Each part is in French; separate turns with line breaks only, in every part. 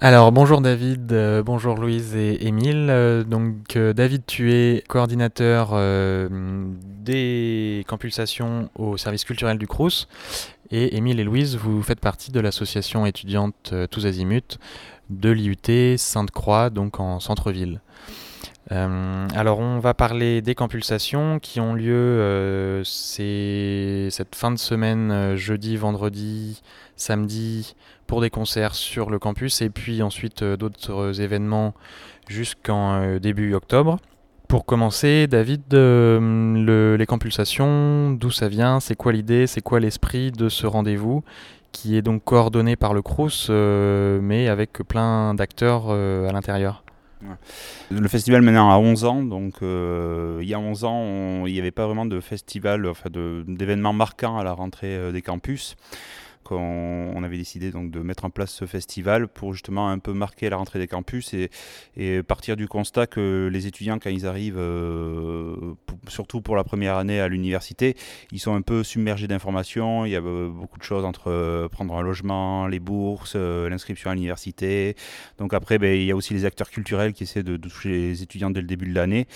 Alors bonjour David, euh, bonjour Louise et Émile. Euh, donc euh, David, tu es coordinateur des compulsations au service culturel du Crous et Émile et Louise, vous faites partie de l'association étudiante Tous Azimuts de l'IUT Sainte-Croix, donc en centre-ville. alors on va parler des compulsations qui ont lieu cette fin de semaine, jeudi, vendredi, samedi, pour des concerts sur le campus et puis ensuite euh, d'autres événements jusqu'en euh, début octobre. Pour commencer, David, euh, les compulsations, d'où ça vient, c'est quoi l'idée, c'est quoi l'esprit de ce rendez-vous qui est donc coordonné par le Crous, mais avec plein d'acteurs à l'intérieur?
Le festival maintenant a 11 ans, donc il y a 11 ans, il n'y avait pas vraiment de festival, enfin d'événements marquants à la rentrée des campus on, avait décidé donc de mettre en place ce festival pour justement un peu marquer la rentrée des campus et, partir du constat que les étudiants, quand ils arrivent, euh, surtout pour la première année à l'université, ils sont un peu submergés d'informations. Il y a euh, beaucoup de choses entre euh, prendre un logement, les bourses, l'inscription à l'université. Donc après, ben, il y a aussi les acteurs culturels qui essaient de, toucher les étudiants dès le début de l'année.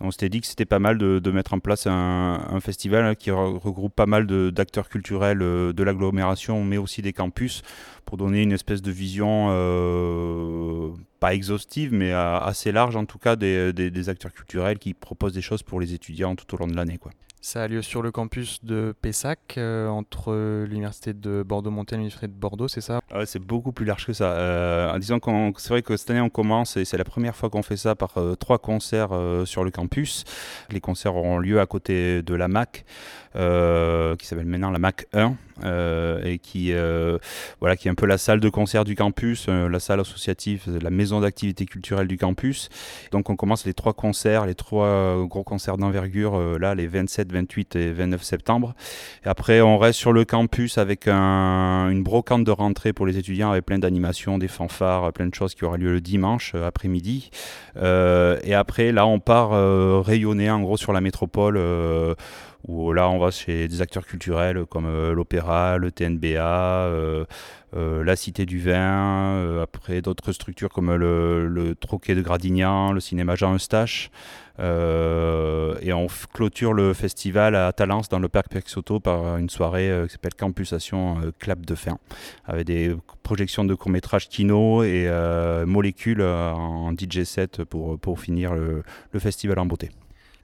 On s'était dit que c'était pas mal de, mettre en place un, un festival qui regroupe pas mal d'acteurs culturels de l'agglomération mais aussi des campus pour donner une espèce de vision euh, pas exhaustive, mais assez large en tout cas des, acteurs culturels qui proposent des choses pour les étudiants tout au long de l'année.
Ça a lieu sur le campus de Pessac, euh, entre l'université de Bordeaux-Montaigne et l'université de Bordeaux, c'est ça?
Ah C'est beaucoup plus large que ça. Euh, disons que c'est vrai que cette année on commence, et c'est la première fois qu'on fait ça par euh, trois concerts sur le campus. Les concerts auront lieu à côté de la MAC, qui s'appelle maintenant la MAC 1, et qui, voilà, qui est un peu la salle de concert du campus, la salle associative, la maison d'activité culturelle du campus. Donc on commence les trois concerts, les trois gros concerts d'envergure, là, les 27 28 et 29 septembre. Et après, on reste sur le campus avec une brocante de rentrée pour les étudiants avec plein d'animations, des fanfares, plein de choses qui aura lieu le dimanche euh, après-midi. Euh, et après, là, on part euh, rayonner en gros sur la métropole où là on va chez des acteurs culturels comme l'opéra, le TNBA, la Cité du Vin, après d'autres structures comme le, Troquet de Gradignan, le cinéma Jean Eustache. Euh, et on clôture le festival à Talence dans le parc Pexoto par une soirée euh, qui s'appelle Campusation euh, Clap de fin, avec des projections de courts-métrages kino et molécules en DJ set pour, pour finir le, le festival en beauté.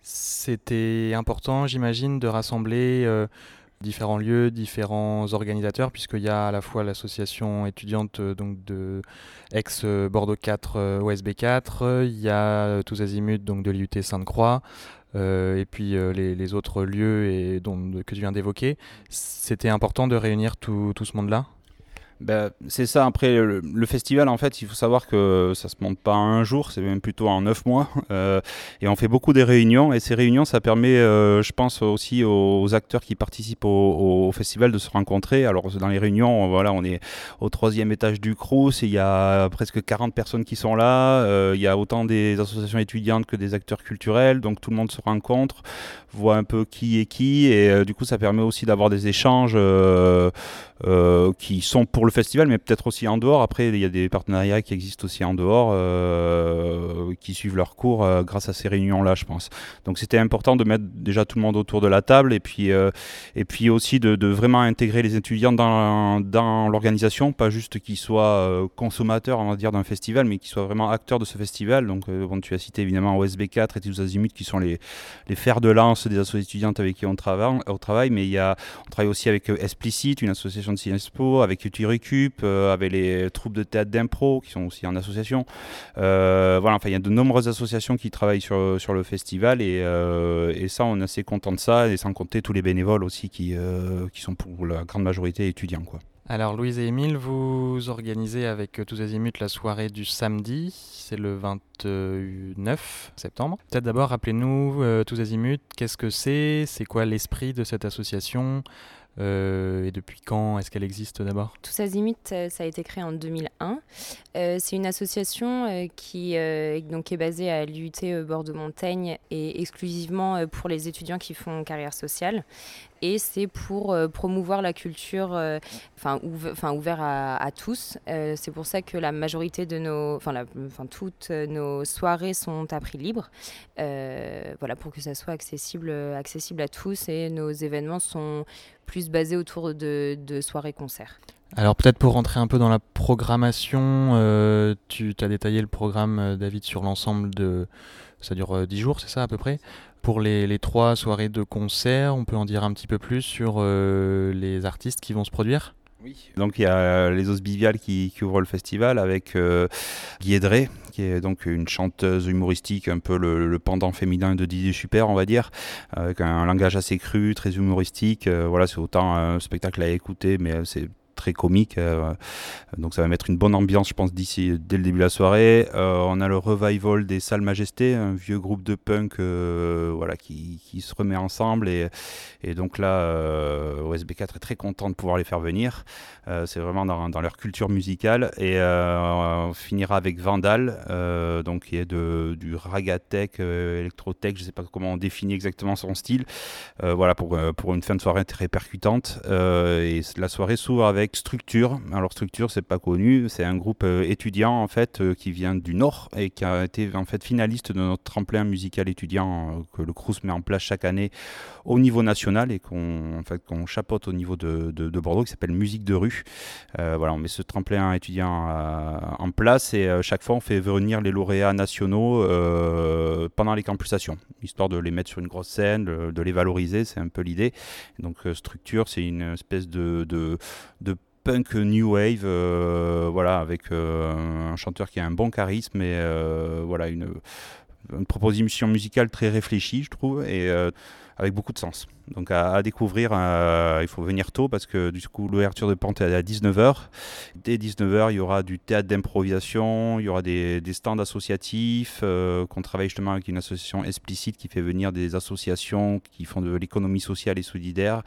C'était important, j'imagine, de rassembler différents lieux, différents organisateurs, puisqu'il y a à la fois l'association étudiante euh, donc de 4 euh, OSB 4, il y a euh, tous azimuts donc de l'IUT Sainte-Croix, et puis les, autres lieux et, dont, que tu viens d'évoquer. C'était important de réunir tout ce monde-là?
Ben, c'est ça, après le, festival en fait il faut savoir que ça se monte pas en un jour, c'est même plutôt en neuf mois. Euh, et on fait beaucoup des réunions. Et ces réunions ça permet euh, je pense aussi aux, acteurs qui participent au, festival de se rencontrer. Alors dans les réunions voilà on est au troisième étage du Crous, il y a presque 40 personnes qui sont là, euh, il y a autant des associations étudiantes que des acteurs culturels. Donc tout le monde se rencontre, voit un peu qui est qui. Et du coup ça permet aussi d'avoir des échanges qui sont pour le festival, mais peut-être aussi en dehors. Après, il y a des partenariats qui existent aussi en dehors, euh, qui suivent leur cours euh, grâce à ces réunions-là, je pense. Donc c'était important de mettre déjà tout le monde autour de la table et puis, euh, et puis aussi de, vraiment intégrer les étudiants dans, dans l'organisation, pas juste qu'ils soient consommateurs, on va dire, d'un festival, mais qu'ils soient vraiment acteurs de ce festival. Donc bon, tu as cité évidemment OSB 4 et tous azimuts qui sont les, les fers de lance des associations étudiantes avec qui on travaille, au travail mais il y a, on travaille aussi avec Explicit, une association de Cinespo, avec Utiri euh, avec les troupes de théâtre d'impro qui sont aussi en association. Euh, voilà, enfin, il y a de nombreuses associations qui travaillent sur, sur le festival et, euh, et, ça, on est assez content de ça, et sans compter tous les bénévoles aussi qui, qui sont pour la grande majorité étudiants. Quoi.
Alors Louise et Émile, vous organisez avec Tous Azimuts la soirée du samedi, c'est le 29 septembre. Peut-être d'abord rappelez-nous Tous Azimuts, qu'est-ce que c'est? C'est quoi l'esprit de cette association? Euh, et depuis quand est-ce qu'elle existe d'abord?
Tous Azimuts, euh, ça a été créé en 2001. Euh, c'est une association qui donc est basée à l'UT Bordeaux-Montaigne et exclusivement pour les étudiants qui font carrière sociale. et c'est pour promouvoir la culture, enfin ouvert à, tous. c'est pour ça que la majorité de nos, enfin toutes nos soirées sont à prix libre, voilà pour que ça soit accessible, accessible à tous et nos événements sont plus basés autour de, de soirées-concerts.
Alors peut-être pour rentrer un peu dans la programmation, euh, tu as détaillé le programme, euh, David, sur l'ensemble de... Ça dure 10 euh, jours, c'est ça à peu près? Pour les, trois soirées de concert, on peut en dire un petit peu plus sur les artistes qui vont se produire?
Oui. Donc il y a les Os Bivial qui, ouvrent le festival avec euh, qui est donc une chanteuse humoristique, un peu le, pendant féminin de Didier Super, on va dire, avec un langage assez cru, très humoristique. voilà, c'est autant un spectacle à écouter, mais c'est très comique. Euh, donc ça va mettre une bonne ambiance, je pense, d'ici dès le début de la soirée. Euh, on a le revival des Salles Majestés, un vieux groupe de punk euh, voilà, qui, qui, se remet ensemble. Et, et donc là, OSB4 est très content de pouvoir les faire venir. C'est vraiment dans, dans, leur culture musicale. Et on finira avec Vandal, donc qui est de, du ragatech, électrotech, je ne sais pas comment on définit exactement son style. voilà, pour, pour une fin de soirée très percutante. et la soirée s'ouvre avec Structure. Alors Structure, c'est pas connu, c'est un groupe euh, étudiant en fait euh, qui vient du Nord et qui a été en fait finaliste de notre tremplin musical étudiant euh, que le Crous met en place chaque année au niveau national et qu'on en fait, qu'on chapeaute au niveau de, de, Bordeaux qui s'appelle Musique de rue. voilà, on met ce tremplin étudiant en place et chaque fois on fait venir les lauréats nationaux pendant les campusations, histoire de les mettre sur une grosse scène, de, les valoriser, c'est un peu l'idée. Donc Structure, c'est une espèce de, punk new wave, euh, voilà, avec euh, un chanteur qui a un bon charisme et euh, voilà une, proposition musicale très réfléchie, je trouve, et avec beaucoup de sens. Donc à, découvrir, il faut venir tôt parce que du coup l'ouverture de Pente est à 19h. Dès 19h, il y aura du théâtre d'improvisation, il y aura des stands associatifs, qu'on travaille justement avec une association explicite qui fait venir des associations qui font de l'économie sociale et solidaire,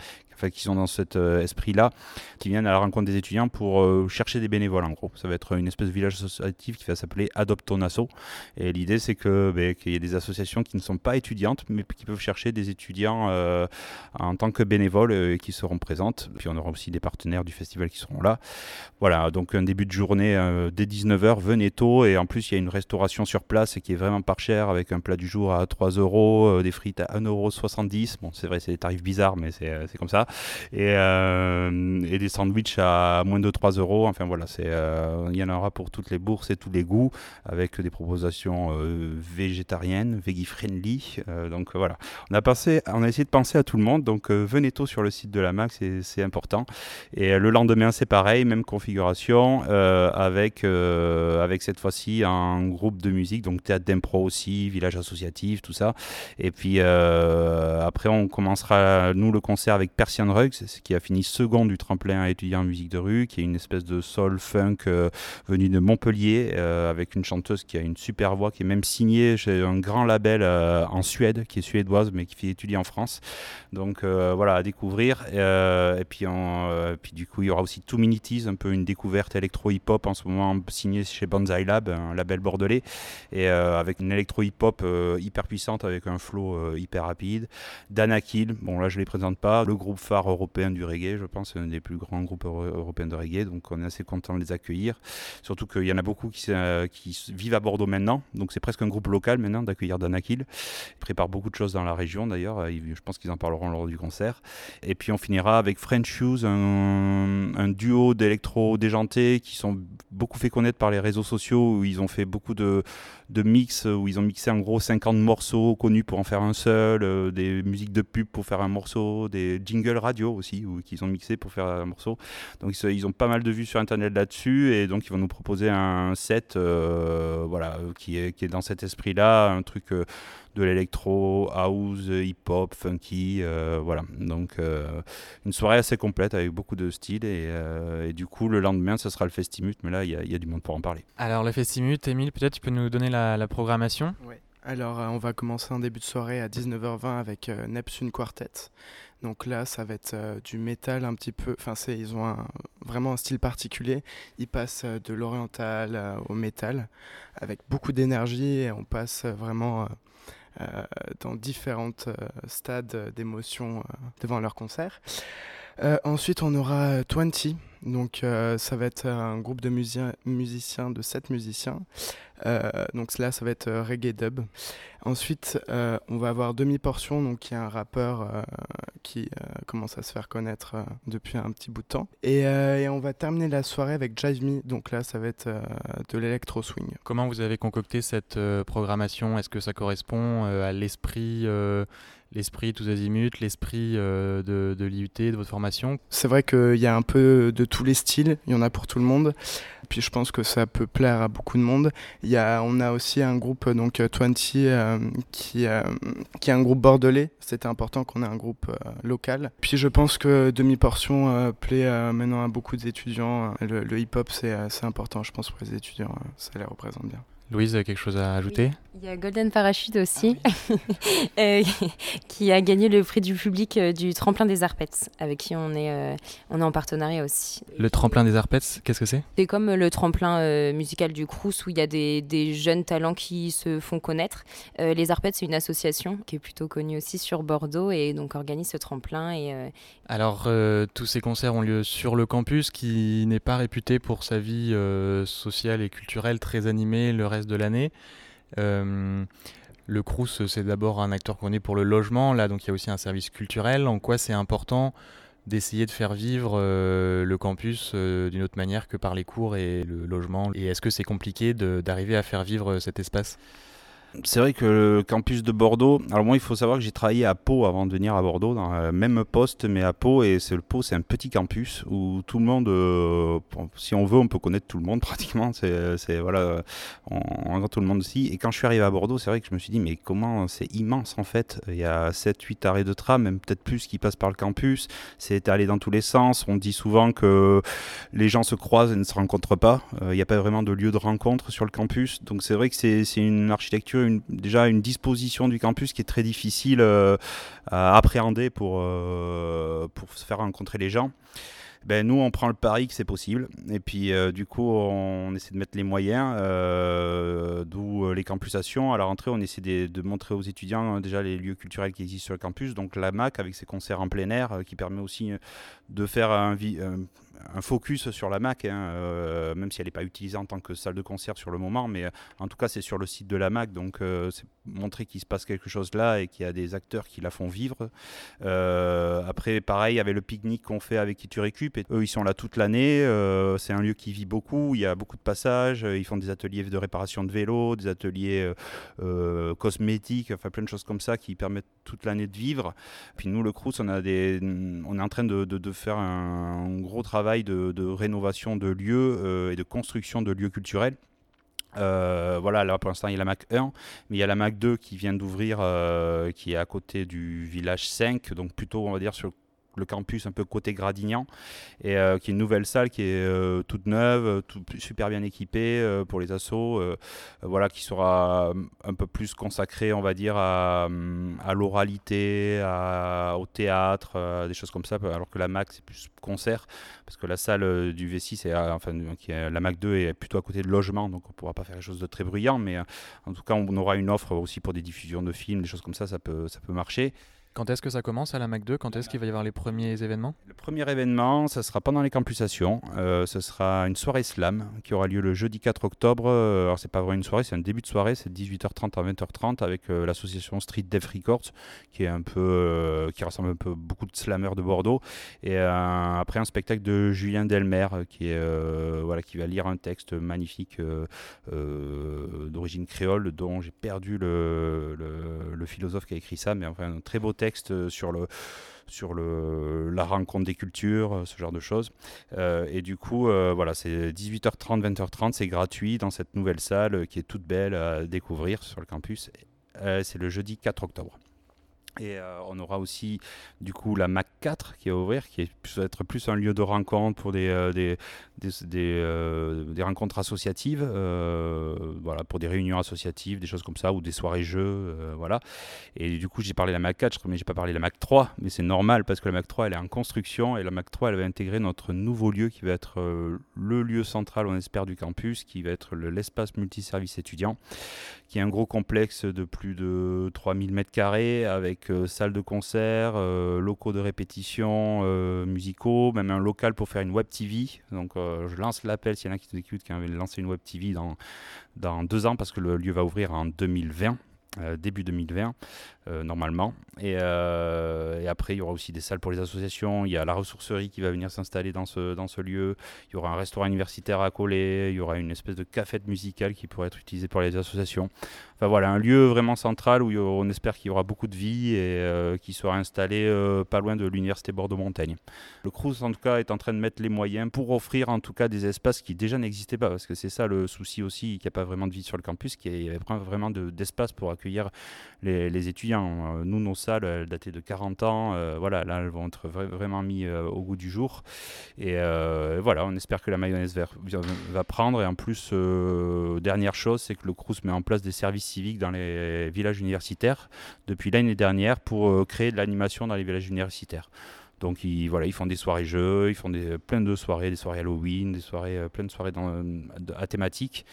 qui sont dans cet euh, esprit-là, qui viennent à la rencontre des étudiants pour euh, chercher des bénévoles en gros. Ça va être une espèce de village associatif qui va s'appeler Adopte ton asso. Et l'idée c'est que ben, qu'il y ait des associations qui ne sont pas étudiantes, mais qui peuvent chercher des étudiants euh, en tant que bénévoles et qui seront présentes. Puis on aura aussi des partenaires du festival qui seront là. Voilà, donc un début de journée dès 19h, venez tôt et en plus il y a une restauration sur place qui est vraiment pas cher avec un plat du jour à 3 euros, des frites à 1,70 euros. Bon, c'est vrai, c'est des tarifs bizarres, mais c'est comme ça et, euh, et des sandwichs à moins de 3 euros. Enfin voilà, euh, il y en aura pour toutes les bourses et tous les goûts, avec des propositions euh, végétariennes, veggie-friendly. donc voilà, on a, passé, on a essayé de penser à tout le monde. Donc venez tôt sur le site de la MAC, c'est important. Et le lendemain, c'est pareil, même configuration, avec, avec cette fois-ci un groupe de musique, donc théâtre d'impro aussi, village associatif, tout ça. Et puis après, on commencera, nous, le concert avec Persian c'est qui a fini second du tremplin à étudier en musique de rue, qui est une espèce de soul funk euh, venu de Montpellier, euh, avec une chanteuse qui a une super voix, qui est même signée chez un grand label euh, en Suède, qui est suédoise, mais qui fait étudier en France. Donc voilà, à découvrir. et puis, du coup, il y aura aussi Two Minities, un peu une découverte électro-hip-hop en ce moment, signée chez Banzai Lab, un label bordelais, et avec une électro-hip-hop hyper puissante, avec un flow hyper rapide. Danakil, bon là je les présente pas, le groupe européen du reggae, je pense, un des plus grands groupes européens de reggae, donc on est assez content de les accueillir. Surtout qu'il y en a beaucoup qui, euh, vivent à Bordeaux maintenant, donc c'est presque un groupe local maintenant d'accueillir Danakil. Ils préparent beaucoup de choses dans la région d'ailleurs, je pense qu'ils en parleront lors du concert. Et puis on finira avec French Shoes, un, un duo d'électro déjantés qui sont beaucoup fait connaître par les réseaux sociaux, où ils ont fait beaucoup de, de mix, où ils ont mixé en gros 50 morceaux connus pour en faire un seul, euh, des musiques de pub pour faire un morceau, des jingles radio aussi, qu'ils ont mixé pour faire un morceau. Donc ils, ont pas mal de vues sur internet là-dessus et donc ils vont nous proposer un set euh, voilà, qui, est, qui est dans cet esprit-là, un truc euh, de l'électro, house, hip-hop, funky, euh, voilà. Donc une soirée assez complète avec beaucoup de styles et, du coup le lendemain ce sera le Festimut, mais là il y, a du monde pour en parler.
Alors le Festimut, Emile, peut-être tu peux nous donner la, programmation?
Alors, on va commencer un début de soirée à 19h20 avec Neptune Quartet. Donc là, ça va être euh, du métal un petit peu. Enfin, ils ont vraiment un style particulier. Ils passent euh, de l'oriental euh, au métal avec beaucoup d'énergie et on passe vraiment dans différents stades d'émotion devant leur concert. ensuite, on aura 20, donc ça va être un groupe de musiciens, de 7 musiciens. donc là, ça va être reggae dub. Ensuite, on va avoir Demi-Portion, donc qui est un rappeur qui commence à se faire connaître depuis un petit bout de temps. Et, et, on va terminer la soirée avec Jive Me, donc là, ça va être de l'électro swing.
Comment vous avez concocté cette programmation? Est-ce que ça correspond à l'esprit l'esprit tous azimuts, l'esprit euh, de, de l'IUT, de votre formation?
C'est vrai qu'il y a un peu de tous les styles, il y en a pour tout le monde. Puis je pense que ça peut plaire à beaucoup de monde. Il y a, on a aussi un groupe, donc 20, euh, qui, euh, qui est un groupe bordelais. C'était important qu'on ait un groupe local. Puis je pense que Demi-Portion plaît maintenant à beaucoup d'étudiants. Le, le hip-hop, c'est important, je pense, pour les étudiants. ça les représente bien.
Louise, quelque chose à ajouter?
Il y a Golden Parachute aussi, ah euh, qui a gagné le prix du public euh, du Tremplin des Arpets, avec qui on est, euh, on est en partenariat aussi.
Le Tremplin des Arpets, qu'est-ce que c'est?
C'est comme le tremplin musical du Crous, où il y a des, des, jeunes talents qui se font connaître. les Arpets, c'est une association qui est plutôt connue aussi sur Bordeaux, et donc organise ce tremplin. Et,
Alors, tous ces concerts ont lieu sur le campus, qui n'est pas réputé pour sa vie sociale et culturelle très animée le reste de l'année. Euh, le Crous, c'est d'abord un acteur qu'on est pour le logement. Là, donc il y a aussi un service culturel. En quoi c'est important d'essayer de faire vivre euh, le campus euh, d'une autre manière que par les cours et le logement? Et est-ce que c'est compliqué d'arriver à faire vivre cet espace?
C'est vrai que le campus de Bordeaux, alors moi il faut savoir que j'ai travaillé à Pau avant de venir à Bordeaux, dans le même poste mais à Pau, et c'est le Pau c'est un petit campus où tout le monde, euh, si on veut on peut connaître tout le monde pratiquement, c'est voilà, on, on tout le monde aussi, et quand je suis arrivé à Bordeaux c'est vrai que je me suis dit mais comment c'est immense en fait, il y a 7-8 arrêts de tram, même peut-être plus qui passent par le campus, c'est étalé dans tous les sens, on dit souvent que les gens se croisent et ne se rencontrent pas, euh, il n'y a pas vraiment de lieu de rencontre sur le campus, donc c'est vrai que c'est une architecture déjà une disposition du campus qui est très difficile euh, à appréhender pour, euh, pour se faire rencontrer les gens. Ben, nous, on prend le pari que c'est possible. Et puis, euh, du coup, on essaie de mettre les moyens, d'où les campusations. À la rentrée, on essaie de, montrer aux étudiants déjà les lieux culturels qui existent sur le campus. Donc, la MAC, avec ses concerts en plein air, qui permet aussi de faire un focus sur la MAC, hein, euh, même si elle n'est pas utilisée en tant que salle de concert sur le moment, mais euh, en tout cas c'est sur le site de la MAC, donc euh, c'est montrer qu'il se passe quelque chose là et qu'il y a des acteurs qui la font vivre. après, pareil, avec le pique-nique qu'on fait avec qui tu récup, et eux ils sont là toute l'année, c'est un lieu qui vit beaucoup, il y a beaucoup de passages, ils font des ateliers de réparation de vélos, des ateliers cosmétiques, enfin plein de choses comme ça qui permettent toute l'année de vivre. Puis nous, le Crous, on, est en train de, faire un, un gros travail de, rénovation de lieux euh, et de construction de lieux culturels. Euh, voilà, là pour l'instant il y a la Mac 1, mais il y a la Mac 2 qui vient d'ouvrir, euh, qui est à côté du village 5, donc plutôt on va dire sur le le campus un peu côté Gradignan, et euh, qui est une nouvelle salle qui est euh, toute neuve, tout, super bien équipée euh, pour les assos, voilà, qui sera un peu plus consacrée, on va dire, à, à l'oralité, au théâtre, des choses comme ça, alors que la MAC c'est plus concert, parce que la salle du V6, c'est, enfin, est, la MAC 2 est plutôt à côté de logement, donc on ne pourra pas faire quelque chose de très bruyant, mais en tout cas on aura une offre aussi pour des diffusions de films, des choses comme ça, ça peut, ça peut marcher.
Quand est-ce que ça commence à la Mac 2 Quand est-ce qu'il va y avoir les premiers événements?
Le premier événement, ça sera pendant les campusations. Euh, ce sera une soirée slam qui aura lieu le jeudi 4 octobre. Euh, alors, c'est pas vraiment une soirée, c'est un début de soirée. C'est 18h30 à 20h30 avec euh, l'association Street Dev Records qui est un peu, rassemble un peu beaucoup de slammers de Bordeaux. Et après, un spectacle de Julien Delmer qui, va lire un texte magnifique d'origine créole dont j'ai perdu le, philosophe qui a écrit ça, mais enfin, un très beau texte euh, sur le sur le, la rencontre des cultures, euh, ce genre de choses. Euh, et du coup, voilà, c'est 18h30, 20h30, c'est gratuit dans cette nouvelle salle qui est toute belle à découvrir sur le campus. c'est le jeudi 4 octobre. Et euh, on aura aussi du coup la Mac 4 qui va ouvrir, qui va être plus un lieu de rencontre pour des, euh, des, euh, des, rencontres associatives, voilà, pour des réunions associatives, des choses comme ça, ou des soirées jeux, voilà. Et du coup j'ai parlé de la Mac 4, mais j'ai pas parlé de la Mac 3, mais c'est normal parce que la Mac 3 elle est en construction et la Mac 3 elle va intégrer notre nouveau lieu qui va être le lieu central, on espère, du campus, qui va être l'espace multiservice étudiant, qui est un gros complexe de plus de 3000 m2 avec euh, salle de concert, euh, locaux de répétition euh, musicaux, même un local pour faire une web TV. Donc je lance l'appel s'il y en a qui nous écoutent qui envie lancer une web TV dans, dans deux ans parce que le lieu va ouvrir en 2020. Début 2020 normalement. Et, et, après il y aura aussi des salles pour les associations. Il y a la ressourcerie qui va venir s'installer dans ce, dans ce lieu. Il y aura un restaurant universitaire à coller. Il y aura une espèce de cafette musicale qui pourrait être utilisée pour les associations. Voilà, un lieu vraiment central où on espère qu'il y aura beaucoup de vie et euh, qui sera installé euh, pas loin de l'université Bordeaux-Montaigne. Le Crous en tout cas est en train de mettre les moyens pour offrir en tout cas des espaces qui déjà n'existaient pas parce que c'est ça le souci aussi qu'il n'y a pas vraiment de vie sur le campus, qu'il n'y avait pas vraiment d'espace pour accueillir les, étudiants. Euh, nous, nos salles, elles dataient de 40 ans, voilà, là elles vont être vraiment mises au goût du jour et voilà, on espère que la mayonnaise va, va prendre et en plus, dernière chose, c'est que le Crous met en place des services civique dans les villages universitaires depuis l'année dernière pour euh, créer de l'animation dans les villages universitaires. Donc ils, voilà, ils font des soirées jeux, ils font des, plein de soirées, des soirées Halloween, des soirées, euh, plein de soirées à thématique.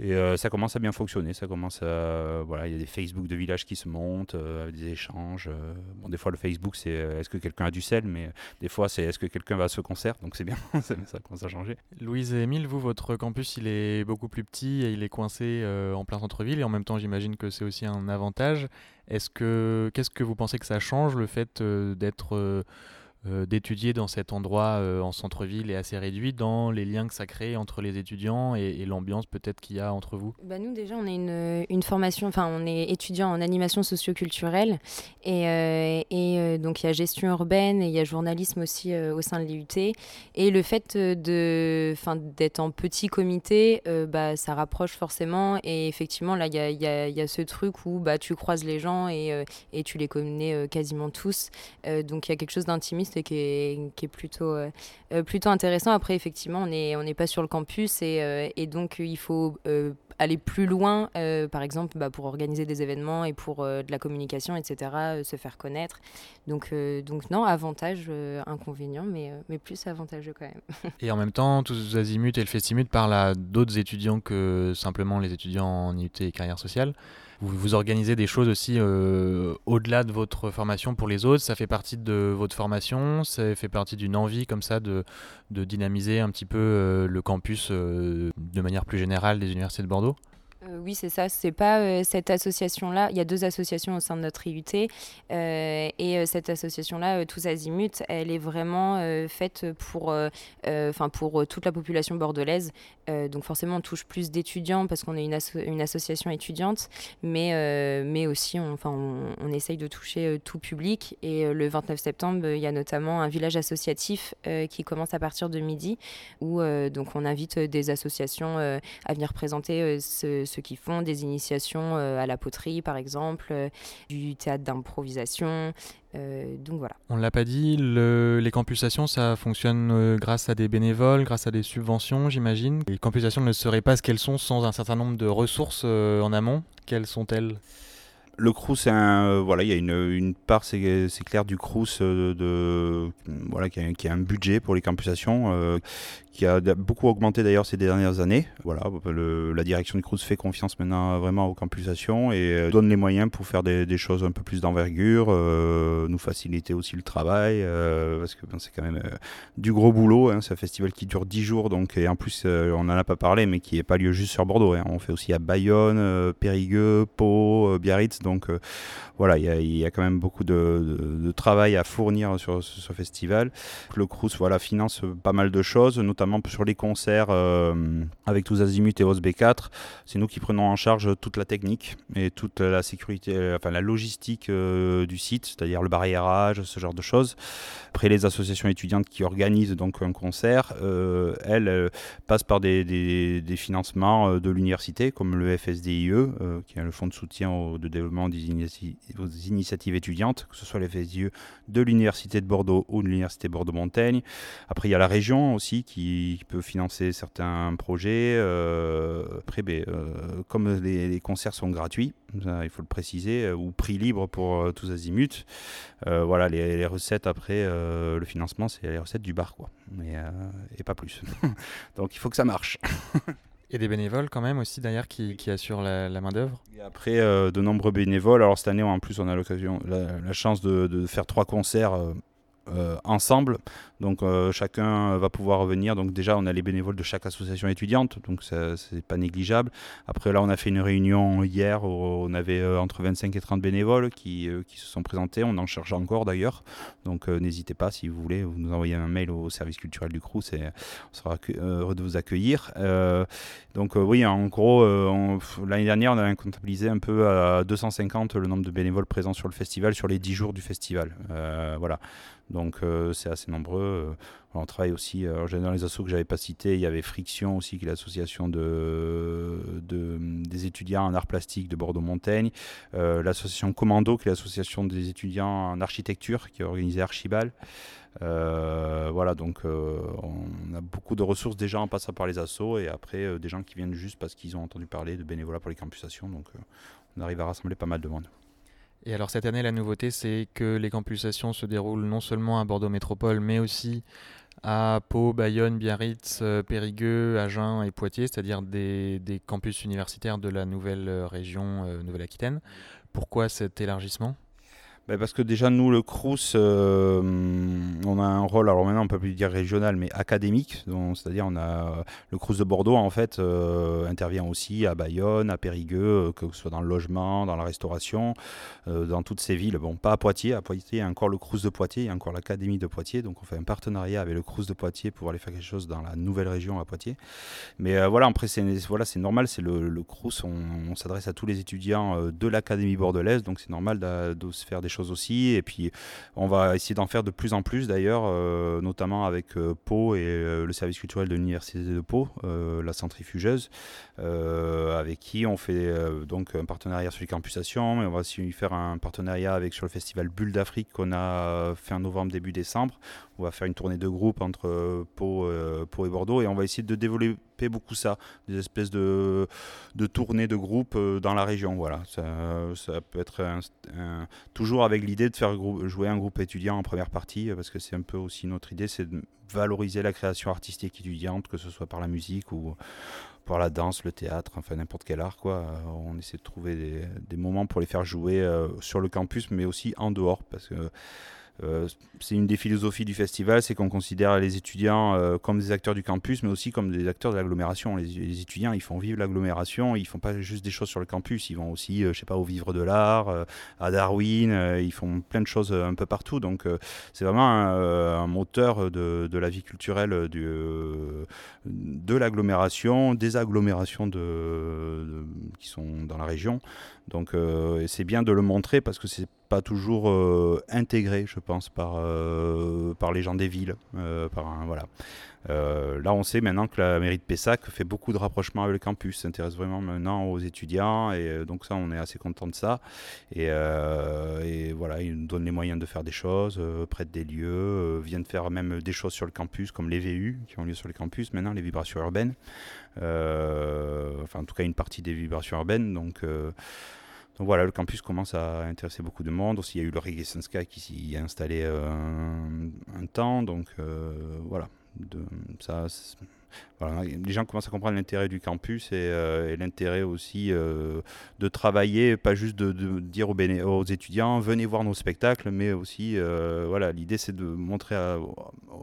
Et euh, ça commence à bien fonctionner. Ça commence voilà, il y a des Facebook de villages qui se montent, avec des échanges. bon, des fois le Facebook c'est est-ce que quelqu'un a du sel, mais des fois c'est est-ce que quelqu'un va à ce concert? Donc c'est bien, ça commence à changer.
Louise et Emile, vous, votre campus il est beaucoup plus petit et il est coincé en plein centre-ville et en même temps j'imagine que c'est aussi un avantage. Est-ce que qu'est-ce que vous pensez que ça change le fait d'être euh, d'étudier dans cet endroit euh, en centre-ville et assez réduit, dans les liens que ça crée entre les étudiants et, l'ambiance peut-être qu'il y a entre vous?
Bah Nous déjà on a une, formation, enfin on est étudiant en animation socioculturelle et, euh, et donc il y a gestion urbaine et il y a journalisme aussi au sein de l'IUT. Et le fait d'être en petit comité, bah, ça rapproche forcément et effectivement là il y a, y, y a, ce truc où bah, tu croises les gens et, et tu les connais quasiment tous. Donc il y a quelque chose d'intimiste est, qui est plutôt, euh, euh, plutôt intéressant. Après, effectivement, on n'est on pas sur le campus et, euh, donc il faut aller plus loin, par exemple, bah, pour organiser des événements et pour de la communication, etc., se faire connaître. Donc, donc non, avantage, inconvénient, mais, mais plus avantageux quand même.
et en même temps, tous Azimut et le Festimut parlent à d'autres étudiants que simplement les étudiants en IUT et carrière sociale vous, vous organisez des choses aussi euh, au-delà de votre formation pour les autres. Ça fait partie de votre formation, ça fait partie d'une envie comme ça de, dynamiser un petit peu euh, le campus euh, de manière plus générale des universités de Bordeaux?
Euh, oui, c'est ça. C'est pas euh, cette association-là. Il y a deux associations au sein de notre IUT. Euh, et cette association-là, Tous Azimuts, elle est vraiment faite pour, enfin pour toute la population bordelaise. donc forcément, on touche plus d'étudiants parce qu'on est une, association étudiante. Mais, mais aussi, on, on, essaye de toucher tout public. Et le 29 septembre, il y a notamment un village associatif qui commence à partir de midi où donc on invite des associations à venir présenter ce ceux qui font des initiations euh, à la poterie, par exemple, euh, du théâtre d'improvisation. Euh, donc voilà.
On ne l'a pas dit, les campusations, ça fonctionne grâce à des bénévoles, grâce à des subventions, j'imagine. Les campusations ne seraient pas ce qu'elles sont sans un certain nombre de ressources en amont. Quelles sont-elles?
Le Crous, voilà, il y a une, une part, c'est clair, du Crous de, voilà, qui a, qui, a, un budget pour les campusations qui a beaucoup augmenté d'ailleurs ces dernières années. Voilà, la direction du Crous fait confiance maintenant vraiment aux campusations et euh, donne les moyens pour faire des, choses un peu plus d'envergure, euh, nous faciliter aussi le travail, euh, parce que c'est quand même du gros boulot. Hein, c'est un festival qui dure 10 jours, donc, et en plus, on n'en a pas parlé, mais qui n'est pas lieu juste sur Bordeaux. Hein. On fait aussi à Bayonne, Périgueux, Pau, Biarritz, voilà, il y, a quand même beaucoup de, travail à fournir sur ce festival. Le Crous voilà, finance pas mal de choses, notamment sur les concerts euh, avec tous Azimuts et OSB4. C'est nous qui prenons en charge toute la technique et toute la sécurité, euh, enfin la logistique euh, du site, c'est-à-dire le barriérage, ce genre de choses. Après, les associations étudiantes qui organisent donc un concert, elles, passent par des, financements de l'université, comme le FSDIE, qui est le fonds de soutien au, de des, initiatives étudiantes, que ce soit les FSIE de l'Université de Bordeaux ou de l'Université Bordeaux-Montaigne. Après, il y a la région aussi qui, peut financer certains projets. après, ben, comme les, concerts sont gratuits, il faut le préciser, ou prix libre pour tous azimuts, voilà, les, les, recettes après, le financement, c'est les recettes du bar, quoi. et pas plus. Donc il faut que ça marche.
Et des bénévoles quand même aussi derrière qui, assurent la, main-d'œuvre?
Après, euh, de nombreux bénévoles. Alors cette année, en plus, on a l'occasion, la, chance de, faire trois concerts euh, euh, ensemble. Donc euh, chacun va pouvoir revenir. Donc déjà, on a les bénévoles de chaque association étudiante, donc c'est pas négligeable. Après là, on a fait une réunion hier où on avait euh, entre 25 et 30 bénévoles qui, se sont présentés. On en cherche encore d'ailleurs. Donc n'hésitez pas si vous voulez, vous nous envoyez un mail au service culturel du CRUS et on sera heureux de vous accueillir. donc oui, en gros, l'année dernière, on avait comptabilisé un peu à 250 le nombre de bénévoles présents sur le festival sur les 10 jours du festival. voilà. Donc euh, c'est assez nombreux. Euh, on travaille aussi, euh, dans les assos que j'avais pas cités, il y avait Friction aussi, qui est l'association de, des étudiants en art plastique de Bordeaux-Montaigne, l'association Commando, qui est l'association des étudiants en architecture, qui a organisé Archibal. voilà, donc on a beaucoup de ressources déjà en passant par les assos et après des gens qui viennent juste parce qu'ils ont entendu parler de bénévolat pour les campusations. Donc on arrive à rassembler pas mal de monde.
Et alors cette année, la nouveauté, c'est que les campusations se déroulent non seulement à Bordeaux Métropole, mais aussi à Pau, Bayonne, Biarritz, euh, Périgueux, Agen et Poitiers, c'est-à-dire des, campus universitaires de la nouvelle euh, région euh, Nouvelle-Aquitaine. Pourquoi cet élargissement?
Bah, parce que déjà, nous, le Crous, euh, on a un rôle, alors maintenant on peut plus dire régional, mais académique. C'est-à-dire, on a le Crous de Bordeaux, en fait, euh, intervient aussi à Bayonne, à Périgueux, euh, que ce soit dans le logement, dans la restauration, dans toutes ces villes. Bon, pas à Poitiers. À Poitiers, il y a encore le Crous de Poitiers, il y a encore l'Académie de Poitiers. Donc, on fait un partenariat avec le Crous de Poitiers pour aller faire quelque chose dans la nouvelle région à Poitiers. Mais voilà, après, c'est voilà, normal, c'est le, le Crous, on, s'adresse à tous les étudiants de l'Académie bordelaise, donc c'est normal de se faire des choses aussi. Et puis, on va essayer d'en faire de plus en plus d'ailleurs, euh, notamment avec euh, Pau et euh, le service culturel de l'Université de Pau, la centrifugeuse, avec qui on fait donc un partenariat sur les campusations, mais on va aussi faire un partenariat avec sur le festival Bulle d'Afrique qu'on a fait en novembre, début décembre. On va faire une tournée de groupe entre Pau, Pau et Bordeaux et on va essayer de développer beaucoup ça, des espèces de, de tournées de groupe euh, dans la région. Voilà, ça, ça peut être toujours avec l'idée de faire jouer un groupe étudiant en première partie, parce que c'est un peu aussi notre idée, c'est de valoriser la création artistique étudiante, que ce soit par la musique ou par la danse, le théâtre, enfin n'importe quel art. Quoi. On essaie de trouver des, moments pour les faire jouer euh, sur le campus, mais aussi en dehors, parce que euh, c'est une des philosophies du festival, c'est qu'on considère les étudiants euh, comme des acteurs du campus, mais aussi comme des acteurs de l'agglomération. Les, étudiants, ils font vivre l'agglomération, ils font pas juste des choses sur le campus, ils vont aussi, euh, je sais pas, au Vivre de l'Art, à Darwin, ils font plein de choses un peu partout. Donc c'est vraiment un, moteur de, la vie culturelle de l'agglomération, des agglomérations qui sont dans la région. Donc c'est bien de le montrer parce que c'est pas toujours euh, intégré, je pense, par, euh, par les gens des villes. Euh, par voilà. Là, on sait maintenant que la mairie de Pessac fait beaucoup de rapprochements avec le campus, s'intéresse vraiment maintenant aux étudiants, et donc ça, on est assez content de ça. Et, et voilà, ils nous donnent les moyens de faire des choses, prêtent des lieux, viennent faire même des choses sur le campus, comme les VU qui ont lieu sur le campus maintenant, les vibrations urbaines. enfin, en tout cas, une partie des vibrations urbaines. Donc, voilà, le campus commence à intéresser beaucoup de monde. Aussi, il y a eu le Reggae Sky qui s'y est installé euh, un, temps. Donc euh, voilà, les gens commencent à comprendre l'intérêt du campus et, euh, l'intérêt aussi euh, de travailler, pas juste de, dire aux, aux, étudiants venez voir nos spectacles, mais aussi euh, voilà, l'idée c'est de montrer à,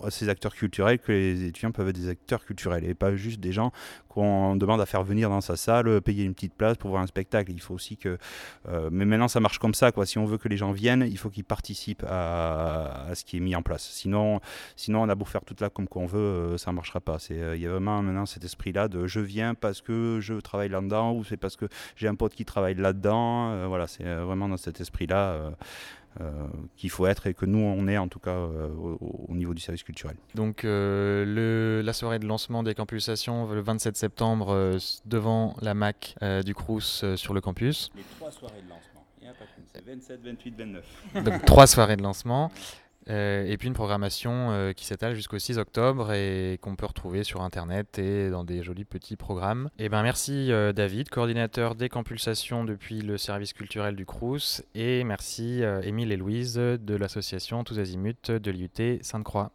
ces acteurs culturels que les étudiants peuvent être des acteurs culturels et pas juste des gens qu'on demande à faire venir dans sa salle, payer une petite place pour voir un spectacle. Il faut aussi que, mais maintenant ça marche comme ça quoi. Si on veut que les gens viennent, il faut qu'ils participent à, ce qui est mis en place. Sinon, sinon on a beau faire toute là comme qu'on veut, ça marchera pas. Il y a vraiment maintenant cet esprit-là de je viens parce que je travaille là-dedans ou c'est parce que j'ai un pote qui travaille là-dedans. Euh, voilà, c'est euh, vraiment dans cet esprit-là. Euh, qu'il faut être et que nous on est en tout cas au, niveau du service culturel.
Donc le, la soirée de lancement des campusations le 27 septembre devant la MAC du Crous sur le campus.
Les trois soirées de lancement. C'est 27, 28, 29.
Donc trois soirées de lancement. Euh, et puis une programmation euh, qui s'étale jusqu'au 6 octobre et qu'on peut retrouver sur internet et dans des jolis petits programmes. Et ben merci euh, David, coordinateur des compulsations depuis le service culturel du Crous et merci Émile et Louise de l'association Tous Azimuts de l'IUT Sainte-Croix.